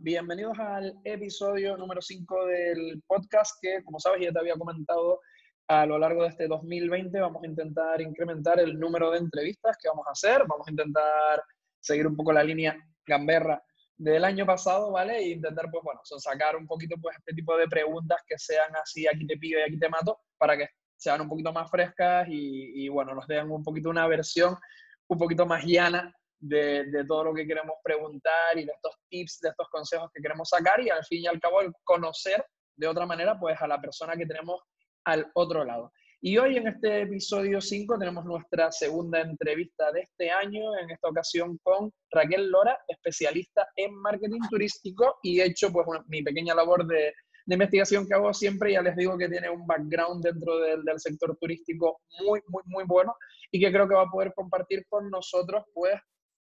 bienvenidos al episodio número 5 del podcast que, como sabes, ya te había comentado a lo largo de este 2020 vamos a intentar incrementar el número de entrevistas que vamos a hacer, vamos a intentar seguir un poco la línea gamberra del año pasado, ¿vale? E intentar, pues bueno, sacar un poquito pues este tipo de preguntas que sean así, aquí te pido y aquí te mato, para que sean un poquito más frescas y, y bueno, nos den un poquito una versión un poquito más llana de, de, todo lo que queremos preguntar y de estos tips, de estos consejos que queremos sacar y al fin y al cabo el conocer de otra manera pues a la persona que tenemos al otro lado. Y hoy en este episodio 5 tenemos nuestra segunda entrevista de este año, en esta ocasión con Raquel Lora, especialista en marketing turístico y he hecho pues mi pequeña labor de, de, investigación que hago siempre, ya les digo que tiene un background dentro del, del, sector turístico muy, muy, muy bueno y que creo que va a poder compartir con nosotros pues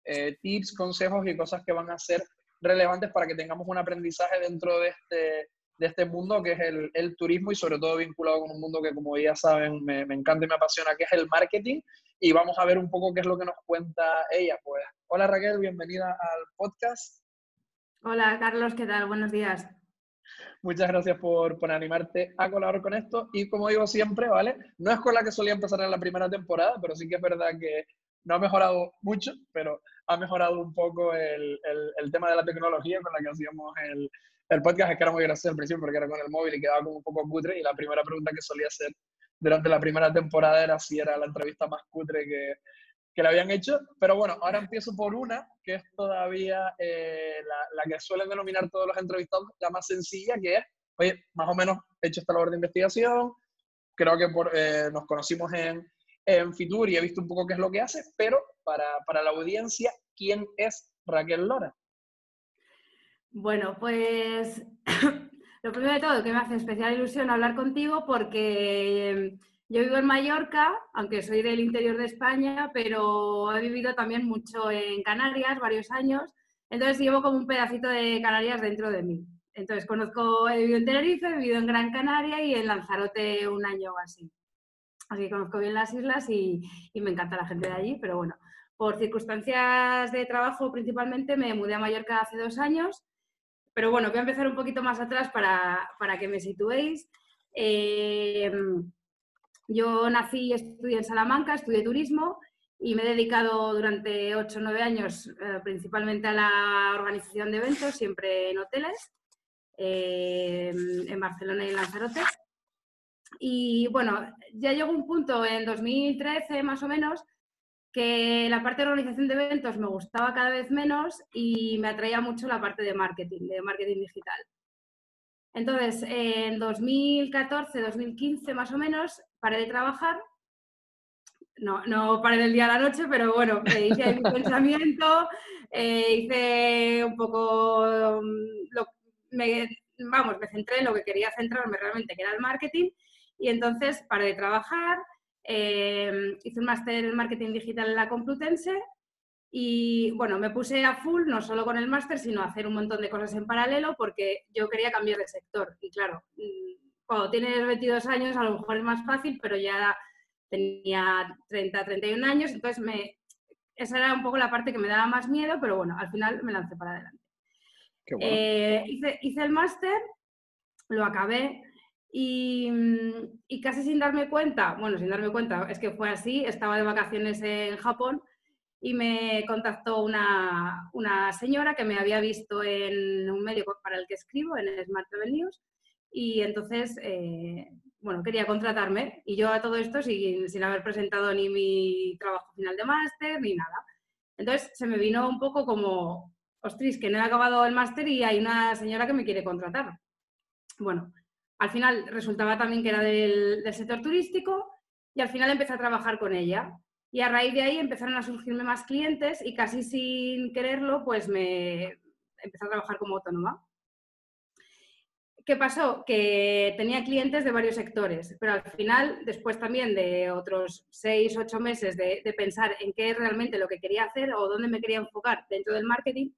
eh, tips, consejos y cosas que van a ser relevantes para que tengamos un aprendizaje dentro de este, de este mundo que es el, el, turismo y sobre todo vinculado con un mundo que como ya saben me, me, encanta y me apasiona que es el marketing y vamos a ver un poco qué es lo que nos cuenta ella. Pues hola Raquel, bienvenida al podcast. Hola Carlos, ¿qué tal? Buenos días. Muchas gracias por, por animarte a colaborar con esto y como digo siempre, ¿vale? No es con la que solía empezar en la primera temporada, pero sí que es verdad que no ha mejorado mucho, pero ha mejorado un poco el, el, el tema de la tecnología con la que hacíamos el, el podcast es que era muy gracioso al principio porque era con el móvil y quedaba como un poco cutre y la primera pregunta que solía hacer durante la primera temporada era si era la entrevista más cutre que, que le habían hecho. Pero bueno, ahora empiezo por una que es todavía eh, la, la, que suelen denominar todos los entrevistados, la más sencilla, que es, oye, más o menos he hecho esta labor de investigación, creo que por, eh, nos conocimos en, en Fitur y he visto un poco qué es lo que hace, pero para, para la audiencia, ¿quién es Raquel Lora? Bueno, pues lo primero de todo, que me hace especial ilusión hablar contigo porque yo vivo en Mallorca, aunque soy del interior de España, pero he vivido también mucho en Canarias, varios años, entonces llevo como un pedacito de Canarias dentro de mí. Entonces conozco, he vivido en Tenerife, he vivido en Gran Canaria y en Lanzarote un año o así. Así que conozco bien las islas y, y me encanta la gente de allí, pero bueno, por circunstancias de trabajo principalmente me mudé a Mallorca hace dos años pero bueno, voy a empezar un poquito más atrás para, para que me situéis. Eh, yo nací y estudié en Salamanca, estudié turismo y me he dedicado durante 8 o 9 años eh, principalmente a la organización de eventos, siempre en hoteles, eh, en Barcelona y en Lanzarote. Y bueno, ya llegó un punto en 2013 más o menos que la parte de organización de eventos me gustaba cada vez menos y me atraía mucho la parte de marketing, de marketing digital. Entonces, en 2014, 2015 más o menos, paré de trabajar. No, no paré del día a la noche, pero bueno, hice mi pensamiento, eh, hice un poco, mm, lo, me, vamos, me centré en lo que quería centrarme realmente, que era el marketing, y entonces paré de trabajar, eh, hice un máster en marketing digital en la Complutense y bueno, me puse a full, no solo con el máster, sino a hacer un montón de cosas en paralelo porque yo quería cambiar de sector. Y claro, mm, cuando tienes 22 años a lo mejor es más fácil, pero ya tenía 30, 31 años, entonces me, esa era un poco la parte que me daba más miedo, pero bueno, al final me lancé para adelante. Bueno. Eh, hice, hice el máster, lo acabé, y, mm, y, casi sin darme cuenta, bueno, sin darme cuenta, es que fue así, estaba de vacaciones en Japón y me contactó una, una señora que me había visto en un medio para el que escribo, en el Smart Travel News, y entonces, eh, bueno, quería contratarme y yo a todo esto sin, sin haber presentado ni mi trabajo final de máster ni nada. Entonces se me vino un poco como, ostras, que no he acabado el máster y hay una señora que me quiere contratar. Bueno, al final resultaba también que era del, del, sector turístico y al final empecé a trabajar con ella. Y a raíz de ahí empezaron a surgirme más clientes y casi sin quererlo, pues me empecé a trabajar como autónoma. ¿Qué pasó? Que tenía clientes de varios sectores, pero al final, después también de otros seis, ocho meses de, pensar en qué es realmente lo que quería hacer o dónde me quería enfocar dentro del marketing,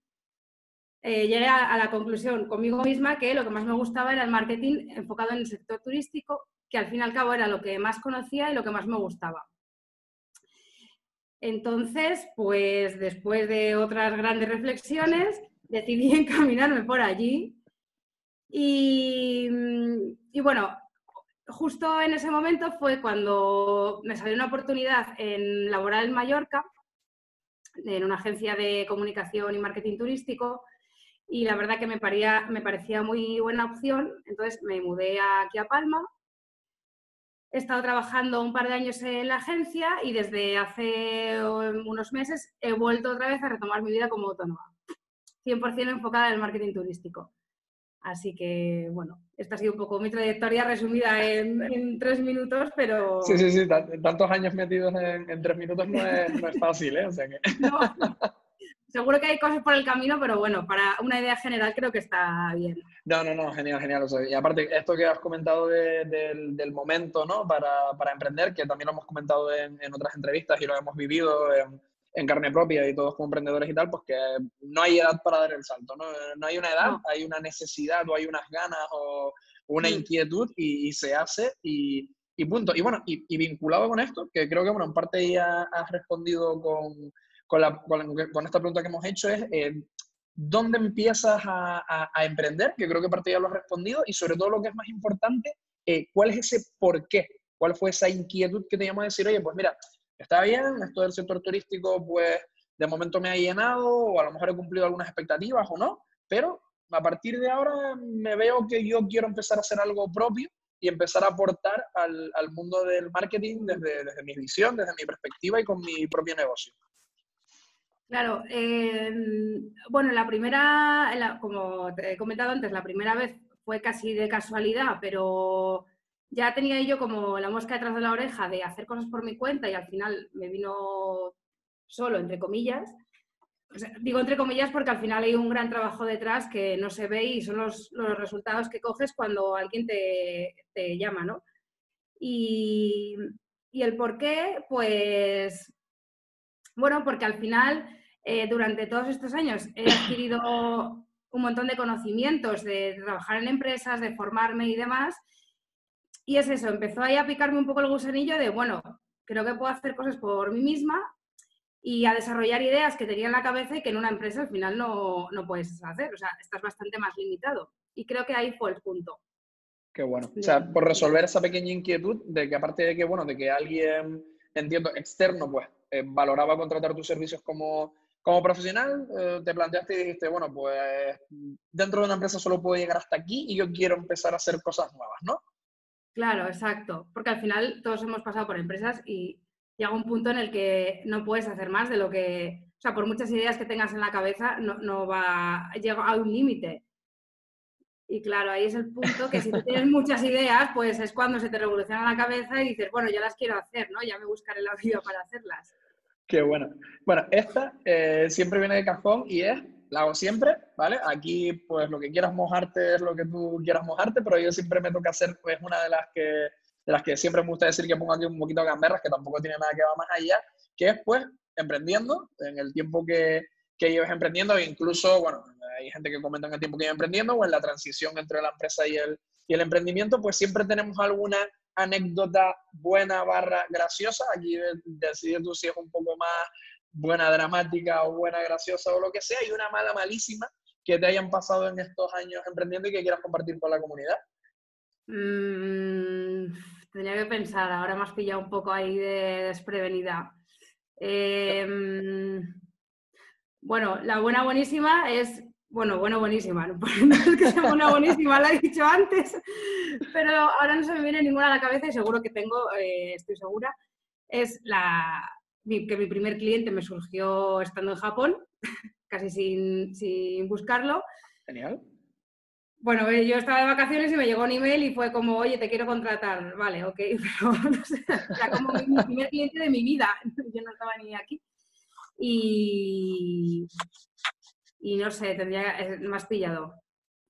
eh, llegué a, a, la conclusión conmigo misma que lo que más me gustaba era el marketing enfocado en el sector turístico que al fin y al cabo era lo que más conocía y lo que más me gustaba. Entonces, pues después de otras grandes reflexiones, decidí encaminarme por allí. Y, y, bueno, justo en ese momento fue cuando me salió una oportunidad en laborar en Mallorca, en una agencia de comunicación y marketing turístico, y la verdad que me, me parecía muy buena opción, entonces me mudé aquí a Palma. He estado trabajando un par de años en la agencia y desde hace unos meses he vuelto otra vez a retomar mi vida como autónoma, 100% enfocada en el marketing turístico. Así que, bueno, esta ha sido un poco mi trayectoria resumida en, tres minutos, pero... Sí, sí, sí, tantos años metidos en, tres minutos no es, fácil, ¿eh? Seguro que hay cosas por el camino, pero bueno, para una idea general creo que está bien. No, no, no, genial, genial. y aparte, esto que has comentado del momento, ¿no? Para, para, emprender, que también lo hemos comentado en, en otras entrevistas y lo hemos vivido en, en carne propia y todos como emprendedores y tal, pues que no hay edad para dar el salto, ¿no? No hay una edad, hay una necesidad o hay unas ganas o una mm. inquietud y, se hace y, y, punto. Y bueno, y, vinculado con esto, que creo que bueno, en parte ya has respondido con, con, la, con, esta pregunta que hemos hecho, es eh, ¿dónde empiezas a, a, emprender? Que creo que parte ya lo has respondido y sobre todo lo que es más importante, eh, ¿cuál es ese por qué? ¿Cuál fue esa inquietud que te llamó a decir, oye, pues mira, está bien, esto del sector turístico, pues de momento me ha llenado, o a lo mejor he cumplido algunas expectativas o no, pero a partir de ahora me veo que yo quiero empezar a hacer algo propio y empezar a aportar al, al mundo del marketing desde, desde, mi visión, desde mi perspectiva y con mi propio negocio. Claro, eh, bueno, la primera, como te he comentado antes, la primera vez fue casi de casualidad, pero ya tenía yo como la mosca detrás de la oreja de hacer cosas por mi cuenta y al final me vino solo, entre comillas. digo entre comillas porque al final hay un gran trabajo detrás que no se ve y son los, resultados que coges cuando alguien te, llama, ¿no? Y, y, el por qué, pues, bueno, porque al final, eh, durante todos estos años he adquirido un montón de conocimientos de trabajar en empresas, de formarme y demás, y es eso, empezó ahí a picarme un poco el gusanillo de, bueno, creo que puedo hacer cosas por mí misma y a desarrollar ideas que tenía en la cabeza y que en una empresa al final no, no puedes hacer. O sea, estás bastante más limitado. Y creo que ahí fue el punto. Qué bueno. O sea, por resolver esa pequeña inquietud de que aparte de que, bueno, de que alguien, entiendo, externo, pues, eh, valoraba contratar tus servicios como, como profesional, eh, te planteaste y dijiste, bueno, pues dentro de una empresa solo puedo llegar hasta aquí y yo quiero empezar a hacer cosas nuevas, ¿no? Claro, exacto. Porque al final todos hemos pasado por empresas y llega un punto en el que no puedes hacer más de lo que, o sea, por muchas ideas que tengas en la cabeza, no, no va, llega a un límite. Y claro, ahí es el punto que si tú tienes muchas ideas, pues es cuando se te revoluciona la cabeza y dices, bueno, ya las quiero hacer, ¿no? Ya me buscaré la vida para hacerlas. Qué bueno. Bueno, esta eh, siempre viene de cajón y es la hago siempre, ¿vale? Aquí, pues lo que quieras mojarte es lo que tú quieras mojarte, pero yo siempre me toca hacer, pues, una de las que, de las que siempre me gusta decir que pongo aquí un poquito de gamberras, que tampoco tiene nada que va más allá, que es, pues, emprendiendo, en el tiempo que, que emprendiendo, e incluso, bueno, hay gente que comenta en el tiempo que lleves emprendiendo, o en la transición entre la empresa y el, y el emprendimiento, pues siempre tenemos alguna anécdota buena barra graciosa. Aquí decides tú si es un poco más buena dramática o buena graciosa o lo que sea, y una mala malísima que te hayan pasado en estos años emprendiendo y que quieras compartir con la comunidad? Mm, tendría que pensar, ahora me has pillado un poco ahí de desprevenida. Em, bueno, la buena buenísima es, bueno, bueno buenísima, no, es que sea buena buenísima, la he dicho antes, pero ahora no se me viene ninguna a la cabeza y seguro que tengo, eh, estoy segura, es la, que mi primer cliente me surgió estando en Japón, casi sin, buscarlo. Genial. Bueno, eh, yo estaba de vacaciones y me llegó un email y fue como, oye, te quiero contratar. Vale, ok, pero no sé, era como mi, primer cliente de mi vida. Yo no estaba ni aquí. Y, y no sé, tendría, más pillado.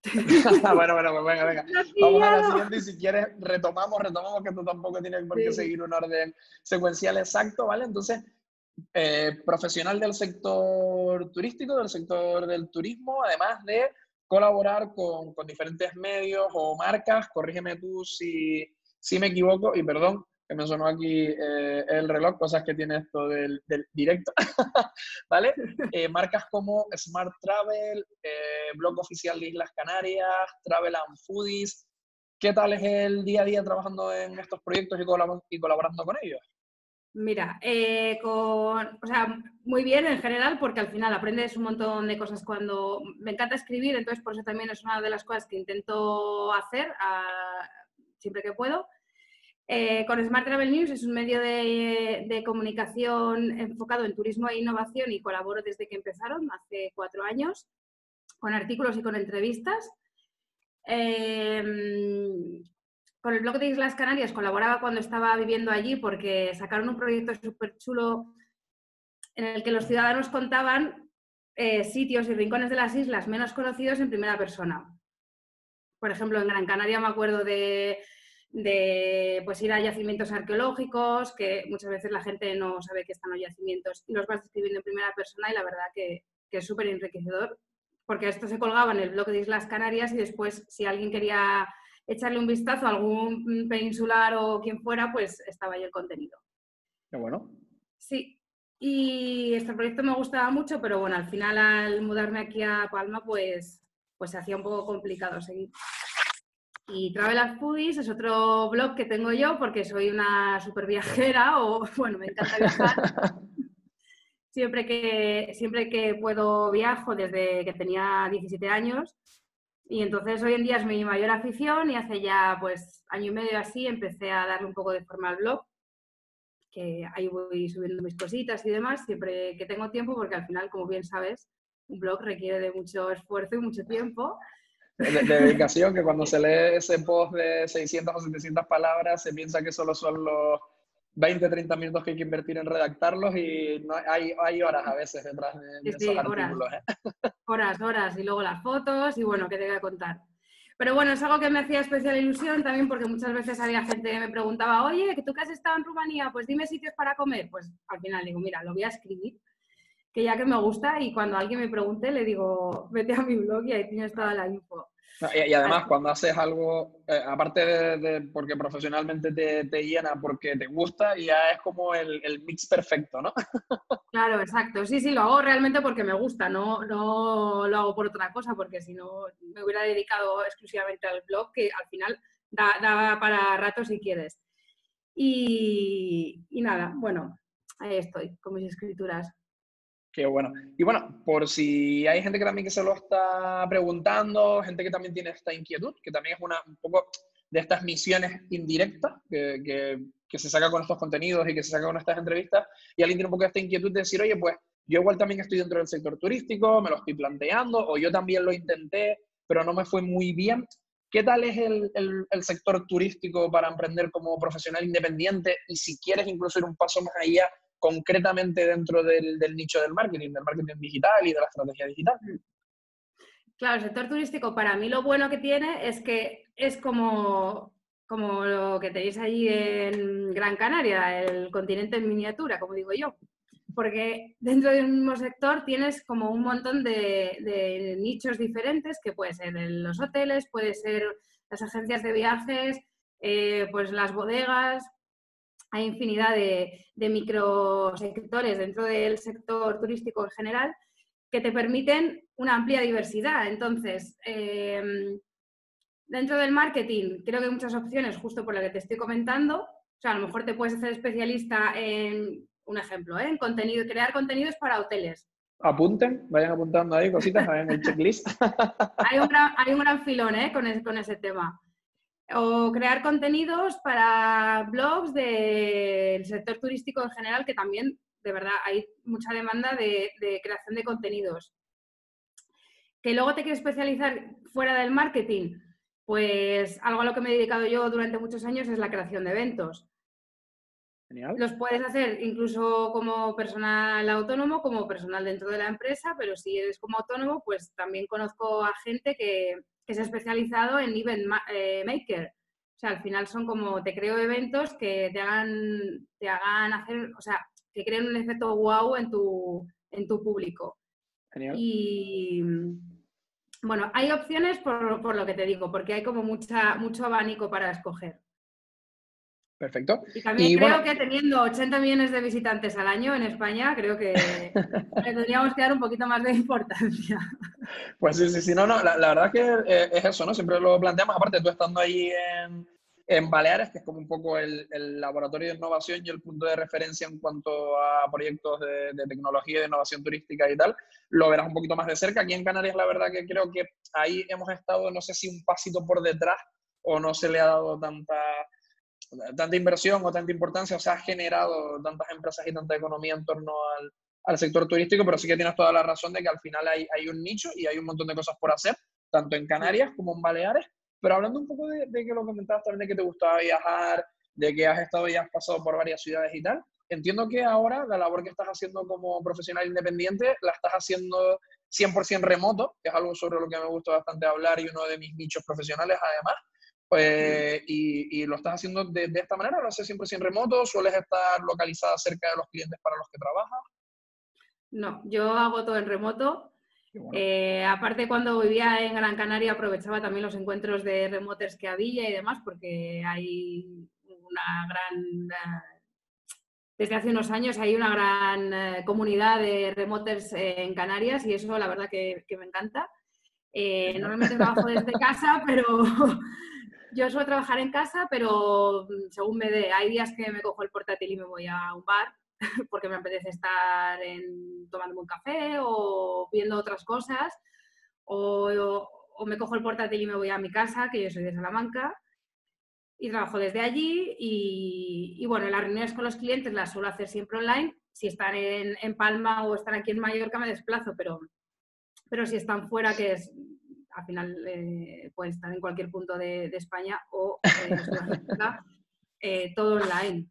bueno, bueno, pues venga, venga. Vamos a la siguiente y si quieres retomamos, retomamos que tú tampoco tienes por qué seguir un orden secuencial exacto, ¿vale? Entonces, eh, profesional del sector turístico, del sector del turismo, además de colaborar con, con, diferentes medios o marcas, corrígeme tú si, Si me equivoco, y perdón, que me sonó aquí eh, el reloj, cosas que tiene esto del, directo, ¿vale? Eh, marcas como Smart Travel, eh, blog oficial de Islas Canarias, Travel and Foodies. ¿Qué tal es el día a día trabajando en estos proyectos y, colaborando con ellos? Mira, con, o sea, muy bien en general porque al final aprendes un montón de cosas cuando me encanta escribir, entonces por eso también es una de las cosas que intento hacer ah, siempre que puedo. Eh, con Smart Travel News es un medio de, comunicación enfocado en turismo e innovación y colaboro desde que empezaron, hace cuatro años, con artículos y con entrevistas. Em, con el blog de Islas Canarias colaboraba cuando estaba viviendo allí porque sacaron un proyecto súper chulo en el que los ciudadanos contaban eh, sitios y rincones de las islas menos conocidos en primera persona. Por ejemplo, en Gran Canaria me acuerdo de de pues, ir a yacimientos arqueológicos, que muchas veces la gente no sabe que están los yacimientos y los vas describiendo en primera persona y la verdad que, es súper enriquecedor, porque esto se colgaba en el blog de Islas Canarias y después si alguien quería echarle un vistazo a algún peninsular o quien fuera, pues estaba ahí el contenido. Qué bueno. Sí, y este proyecto me gustaba mucho, pero bueno, al final al mudarme aquí a Palma, pues, pues se hacía un poco complicado seguir. Y Travel Foodies es otro blog que tengo yo porque soy una super viajera o, bueno, me encanta viajar. siempre, que, siempre que puedo viajo desde que tenía 17 años. Y entonces hoy en día es mi mayor afición y hace ya pues año y medio así empecé a darle un poco de forma al blog, que ahí voy subiendo mis cositas y demás, siempre que tengo tiempo, porque al final, como bien sabes, un blog requiere de mucho esfuerzo y mucho tiempo de, dedicación, que cuando se lee ese post de 600 o 700 palabras, se piensa que solo son los 20, 30 minutos que hay que invertir en redactarlos y no, hay, hay horas a veces detrás de, esos artículos. ¿eh? Horas, horas, y luego las fotos y bueno, ¿qué te voy a contar? Pero bueno, es algo que me hacía especial ilusión también porque muchas veces había gente que me preguntaba, oye, que tú que has estado en Rumanía, pues dime sitios para comer. Pues al final digo, mira, lo voy a escribir, que ya que me gusta y cuando alguien me pregunte le digo, vete a mi blog y ahí tienes toda la info. Y, además, cuando haces algo, eh, aparte de, porque profesionalmente te, te, llena, porque te gusta, ya es como el, el, mix perfecto, ¿no? Claro, exacto. Sí, sí, lo hago realmente porque me gusta, no, no lo hago por otra cosa, porque si no me hubiera dedicado exclusivamente al blog, que al final da, da para rato si quieres. Y, y nada, bueno, ahí estoy con mis escrituras. Qué bueno. Y bueno, por si hay gente que también que se lo está preguntando, gente que también tiene esta inquietud, que también es una, un poco de estas misiones indirectas que, que, se saca con estos contenidos y que se saca con estas entrevistas, y alguien tiene un poco esta inquietud de decir, oye, pues yo igual también estoy dentro del sector turístico, me lo estoy planteando, o yo también lo intenté, pero no me fue muy bien. ¿Qué tal es el, el sector turístico para emprender como profesional independiente? Y si quieres incluso ir un paso más allá, concretamente dentro del, nicho del marketing, del marketing digital y de la estrategia digital. Claro, el sector turístico para mí lo bueno que tiene es que es como, como lo que tenéis allí en Gran Canaria, el continente en miniatura, como digo yo. Porque dentro de un mismo sector tienes como un montón de, nichos diferentes, que puede ser los hoteles, puede ser las agencias de viajes, eh, pues las bodegas, hay infinidad de, de microsectores dentro del sector turístico en general que te permiten una amplia diversidad. Entonces, em, dentro del marketing creo que hay muchas opciones justo por lo que te estoy comentando. O sea, a lo mejor te puedes hacer especialista en, un ejemplo, ¿eh? en contenido, crear contenidos para hoteles. Apunten, vayan apuntando ahí cositas, vayan el checklist. hay, un gran, hay un gran filón ¿eh? con, con ese tema o crear contenidos para blogs del sector turístico en general, que también, de verdad, hay mucha demanda de, creación de contenidos. Que luego te quieres especializar fuera del marketing, pues algo a lo que me he dedicado yo durante muchos años es la creación de eventos. Genial. Los puedes hacer incluso como personal autónomo, como personal dentro de la empresa, pero si eres como autónomo, pues también conozco a gente que, que se ha especializado en Event eh, Maker. O sea, al final son como, te creo eventos que te hagan, te hagan hacer, o sea, que creen un efecto wow en tu, en tu público. Genial. Y bueno, hay opciones por, por, lo que te digo, porque hay como mucha, mucho abanico para escoger. Perfecto. Y también creo que teniendo 80 millones de visitantes al año en España, creo que le tendríamos que dar un poquito más de importancia. Pues sí, sí, sí, no, no, la, verdad que eh, es eso, ¿no? Siempre lo planteamos, aparte tú estando ahí en, en Baleares, que es como un poco el, laboratorio de innovación y el punto de referencia en cuanto a proyectos de, de, tecnología y de innovación turística y tal, lo verás un poquito más de cerca. Aquí en Canarias, la verdad que creo que ahí hemos estado, no sé si un pasito por detrás o no se le ha dado tanta tanta inversión o tanta importancia, o se ha generado tantas empresas y tanta economía en torno al, al, sector turístico, pero sí que tienes toda la razón de que al final hay, hay, un nicho y hay un montón de cosas por hacer, tanto en Canarias como en Baleares. Pero hablando un poco de, que lo comentabas también de que te gustaba viajar, de que has estado y has pasado por varias ciudades y tal, entiendo que ahora la labor que estás haciendo como profesional independiente la estás haciendo 100% remoto, que es algo sobre lo que me gusta bastante hablar y uno de mis nichos profesionales además. Pues, y, y, lo estás haciendo de, de, esta manera, lo haces siempre sin remoto, sueles estar localizada cerca de los clientes para los que trabajas. No, yo hago todo en remoto. Eh, aparte, cuando vivía en Gran Canaria, aprovechaba también los encuentros de remoters que había y demás, porque hay una gran. Eh, desde hace unos años hay una gran eh, comunidad de remoters en Canarias y eso, la verdad, que, que me encanta. normalmente trabajo desde casa, pero yo suelo trabajar en casa, pero mm, según me dé, hay días que me cojo el portátil y me voy a un bar porque me apetece estar en, tomando un café o viendo otras cosas, o, me cojo el portátil y me voy a mi casa, que yo soy de Salamanca, y trabajo desde allí. Y, y bueno, las reuniones con los clientes las suelo hacer siempre online. Si están en, en Palma o están aquí en Mallorca me desplazo, pero, pero si están fuera, que es al final eh, pueden estar en cualquier punto de, España o eh, eh, todo online.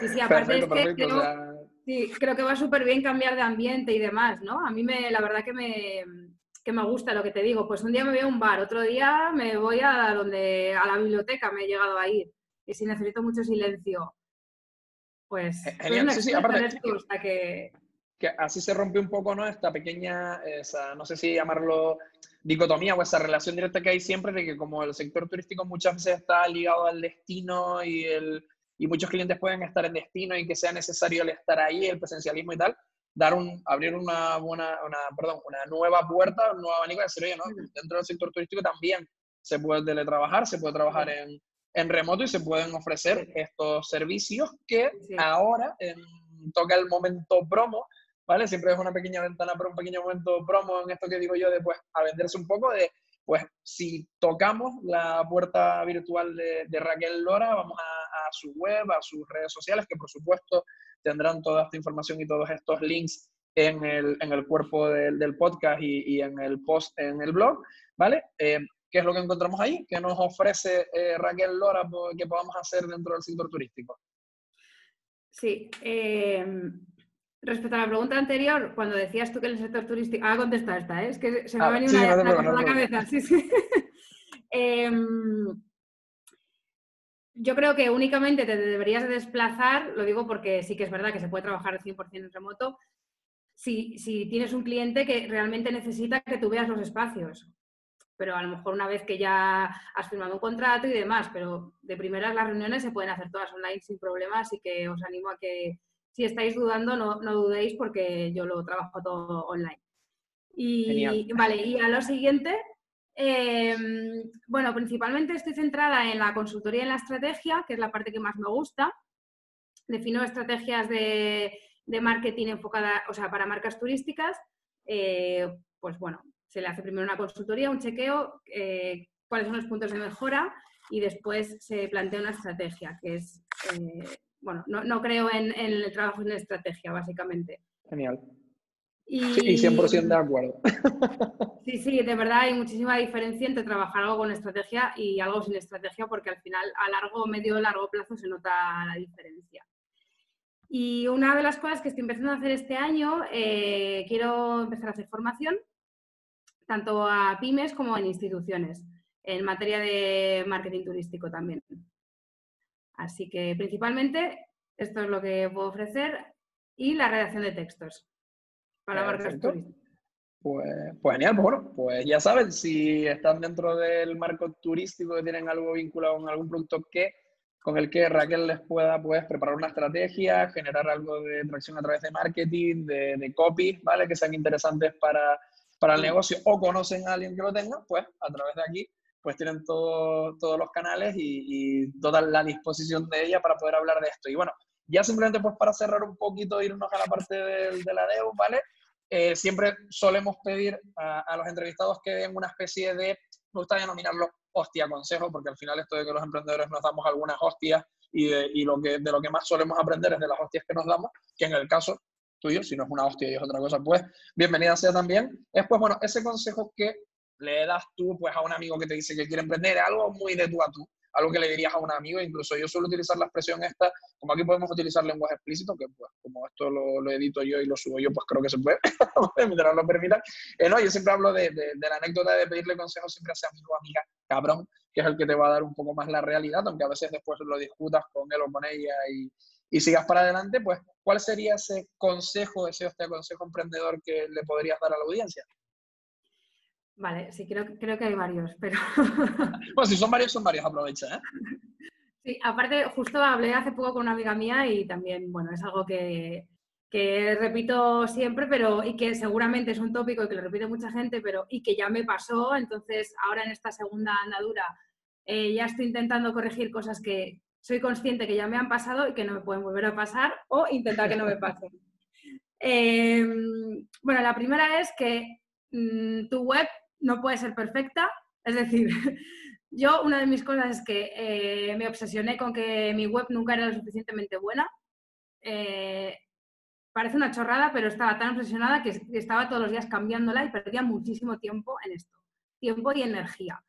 Sí, sí, aparte es que creo, sí, creo, que va súper bien cambiar de ambiente y demás, ¿no? A mí me, la verdad que me, que me gusta lo que te digo. Pues un día me voy a un bar, otro día me voy a donde a la biblioteca me he llegado a ir. Y si necesito mucho silencio, pues Genial, sí, sí, aparte, que... que... así se rompe un poco, ¿no? Esta pequeña, esa, no sé si llamarlo dicotomía o esa relación directa que hay siempre de que como el sector turístico muchas veces está ligado al destino y, el, y muchos clientes pueden estar en destino y que sea necesario el estar ahí, el presencialismo y tal, dar un, abrir una buena, una, perdón, una nueva puerta, un nuevo abanico de decir, oye, ¿no? dentro del sector turístico también se puede teletrabajar, se puede trabajar en, en remoto y se pueden ofrecer estos servicios que ahora toca el momento promo ¿vale? Siempre es una pequeña ventana para un pequeño momento promo en esto que digo yo de, pues, a venderse un poco de, pues, si tocamos la puerta virtual de, Raquel Lora, vamos a, su web, a sus redes sociales, que por supuesto tendrán toda esta información y todos estos links en el, en el cuerpo del, podcast y, y, en el post en el blog, ¿vale? Eh, ¿Qué es lo que encontramos ahí? ¿Qué nos ofrece eh, Raquel Lora que podamos hacer dentro del sector turístico? Sí, eh, Respecto a la pregunta anterior, cuando decías tú que el sector turístico. Ah, contesta esta, ¿eh? es que se me ha ah, venido una la cabeza. Sí, sí. Em, yo creo que únicamente te deberías desplazar, lo digo porque sí que es verdad que se puede trabajar 100% en remoto, si, si, tienes un cliente que realmente necesita que tú veas los espacios. Pero a lo mejor una vez que ya has firmado un contrato y demás, pero de primeras las reuniones se pueden hacer todas online sin problemas, así que os animo a que, si estáis dudando, no, no dudéis porque yo lo trabajo todo online. Y, vale, y a lo siguiente, em, bueno, principalmente estoy centrada en la consultoría y en la estrategia, que es la parte que más me gusta. Defino estrategias de, de marketing enfocada, o sea, para marcas turísticas. Eh, pues bueno, se le hace primero una consultoría, un chequeo, eh, cuáles son los puntos de mejora y después se plantea una estrategia, que es eh, bueno, no, creo en, el trabajo en estrategia, básicamente. Genial. Y, sí, 100% de acuerdo. Sí, sí, de verdad hay muchísima diferencia entre trabajar algo con estrategia y algo sin estrategia, porque al final a largo, medio, largo plazo se nota la diferencia. Y una de las cosas que estoy empezando a hacer este año, eh, quiero empezar a hacer formación, tanto a pymes como en instituciones, en materia de marketing turístico también. Así que principalmente esto es lo que puedo ofrecer y la redacción de textos para marcas turísticas. Pues, pues, genial, pues bueno, pues ya saben, si están dentro del marco turístico, que tienen algo vinculado con algún producto que con el que Raquel les pueda pues, preparar una estrategia, generar algo de tracción a través de marketing, de, de copy, ¿vale? Que sean interesantes para, para el negocio o conocen a alguien que lo tenga, pues a través de aquí pues tienen todo, todos los canales y, y, toda la disposición de ella para poder hablar de esto. Y bueno, ya simplemente pues para cerrar un poquito, irnos a la parte de, de la DEU, ¿vale? Eh, siempre solemos pedir a, a, los entrevistados que den una especie de, me gusta denominarlo hostia consejo, porque al final esto de que los emprendedores nos damos algunas hostias y, de, y lo que, de lo que más solemos aprender es de las hostias que nos damos, que en el caso tuyo, si no es una hostia y es otra cosa, pues bienvenida sea también. Es pues bueno, ese consejo que le das tú pues a un amigo que te dice que quiere emprender, algo muy de tú a tú, algo que le dirías a un amigo, incluso yo suelo utilizar la expresión esta, como aquí podemos utilizar lenguaje explícito, que pues como esto lo, lo edito yo y lo subo yo, pues creo que se puede, mientras lo permita. Eh, no, yo siempre hablo de, de, de, la anécdota de pedirle consejos siempre a ese amigo o amiga cabrón, que es el que te va a dar un poco más la realidad, aunque a veces después lo discutas con él o con ella y, y sigas para adelante, pues ¿cuál sería ese consejo, ese hostia consejo emprendedor que le podrías dar a la audiencia? Vale, sí, creo, creo que hay varios, pero... pues si son varios, son varios, aprovecha, ¿eh? Sí, aparte, justo hablé hace poco con una amiga mía y también, bueno, es algo que, que repito siempre, pero y que seguramente es un tópico y que lo repite mucha gente, pero y que ya me pasó, entonces ahora en esta segunda andadura eh, ya estoy intentando corregir cosas que soy consciente que ya me han pasado y que no me pueden volver a pasar o intentar que no me pasen. eh, bueno, la primera es que mmm, tu web no puede ser perfecta. Es decir, yo una de mis cosas es que eh, me obsesioné con que mi web nunca era lo suficientemente buena. Eh, parece una chorrada, pero estaba tan obsesionada que estaba todos los días cambiándola y perdía muchísimo tiempo en esto. Tiempo y energía.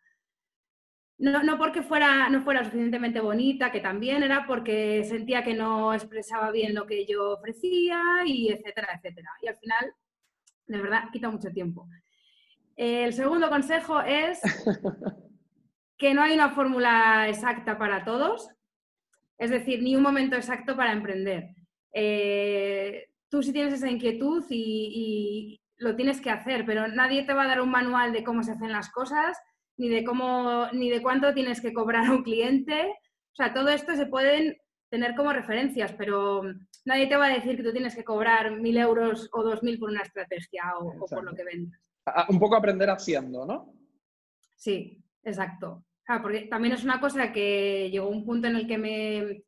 No, no porque fuera, no fuera suficientemente bonita, que también era porque sentía que no expresaba bien lo que yo ofrecía y etcétera, etcétera. Y al final, de verdad, quita mucho tiempo. El segundo consejo es que no hay una fórmula exacta para todos, es decir, ni un momento exacto para emprender. Eh, tú sí tienes esa inquietud y, y, lo tienes que hacer, pero nadie te va a dar un manual de cómo se hacen las cosas, ni de cómo, ni de cuánto tienes que cobrar a un cliente. O sea, todo esto se pueden tener como referencias, pero nadie te va a decir que tú tienes que cobrar mil euros o dos mil por una estrategia o, o por lo que vendas un poco aprender haciendo, ¿no? Sí, exacto. Porque también es una cosa que llegó un punto en el que me,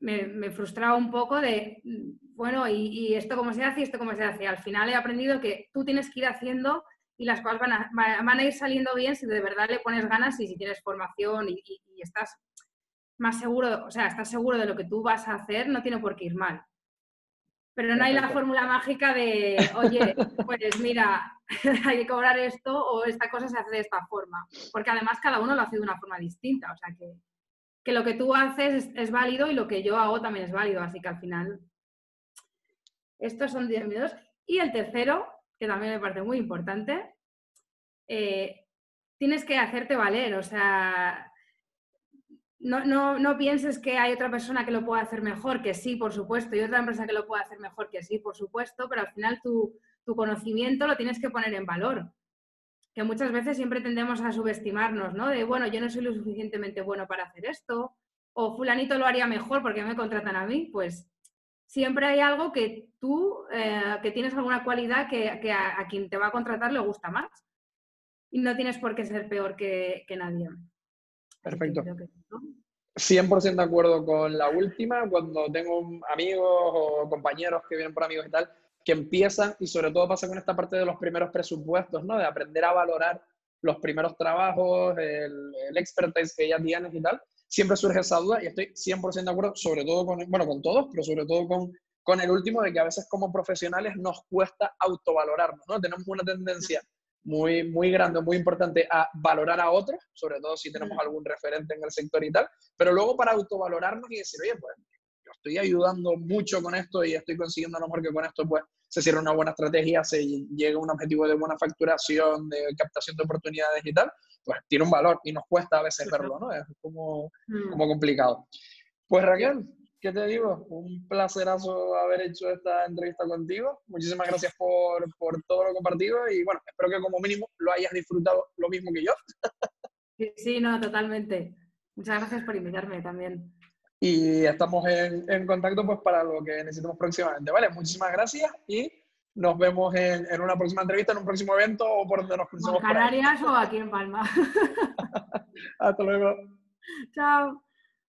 me, me frustraba un poco de, bueno, y, esto cómo se hace y esto cómo se hace. Al final he aprendido que tú tienes que ir haciendo y las cosas van a, van a ir saliendo bien si de verdad le pones ganas y si tienes formación y, y estás más seguro, o sea, estás seguro de lo que tú vas a hacer, no tiene por qué ir mal. Pero no hay la fórmula mágica de, oye, pues mira, hay que cobrar esto o esta cosa se hace de esta forma. Porque además cada uno lo hace de una forma distinta. O sea que, que lo que tú haces es, es, válido y lo que yo hago también es válido. Así que al final, estos son 10 minutos. Y el tercero, que también me parece muy importante, eh, tienes que hacerte valer. O sea, no, no, no, pienses que hay otra persona que lo pueda hacer mejor, que sí, por supuesto, y otra empresa que lo pueda hacer mejor, que sí, por supuesto, pero al final tu, tu conocimiento lo tienes que poner en valor. Que muchas veces siempre tendemos a subestimarnos, ¿no? De, bueno, yo no soy lo suficientemente bueno para hacer esto, o fulanito lo haría mejor porque me contratan a mí, pues siempre hay algo que tú, eh, que tienes alguna cualidad que, que a, a, quien te va a contratar le gusta más. Y no tienes por qué ser peor que, que nadie. Perfecto. 100% de acuerdo con la última, cuando tengo amigos o compañeros que vienen por amigos y tal, que empiezan, y sobre todo pasa con esta parte de los primeros presupuestos, ¿no? De aprender a valorar los primeros trabajos, el, el expertise que ya tienes y tal, siempre surge esa duda y estoy 100% de acuerdo, sobre todo con, bueno, con todos, pero sobre todo con, con el último, de que a veces como profesionales nos cuesta autovalorarnos, ¿no? Tenemos una tendencia muy, muy grande, muy importante a valorar a otros, sobre todo si tenemos algún referente en el sector y tal, pero luego para autovalorarnos y decir, oye, pues yo estoy ayudando mucho con esto y estoy consiguiendo a lo mejor que con esto pues se cierra una buena estrategia, se llega a un objetivo de buena facturación, de captación de oportunidades y tal, pues tiene un valor y nos cuesta a veces verlo, ¿no? Es como, como complicado. Pues Raquel, ¿qué te digo? Un placerazo haber hecho esta entrevista contigo. Muchísimas gracias por, por, todo lo compartido y bueno, espero que como mínimo lo hayas disfrutado lo mismo que yo. Sí, sí, no, totalmente. Muchas gracias por invitarme también. y estamos en, en, contacto pues para lo que necesitemos próximamente, ¿vale? Muchísimas gracias y nos vemos en, en una próxima entrevista, en un próximo evento o por donde nos crucemos. En Canarias o aquí en Palma. Hasta luego. Chao.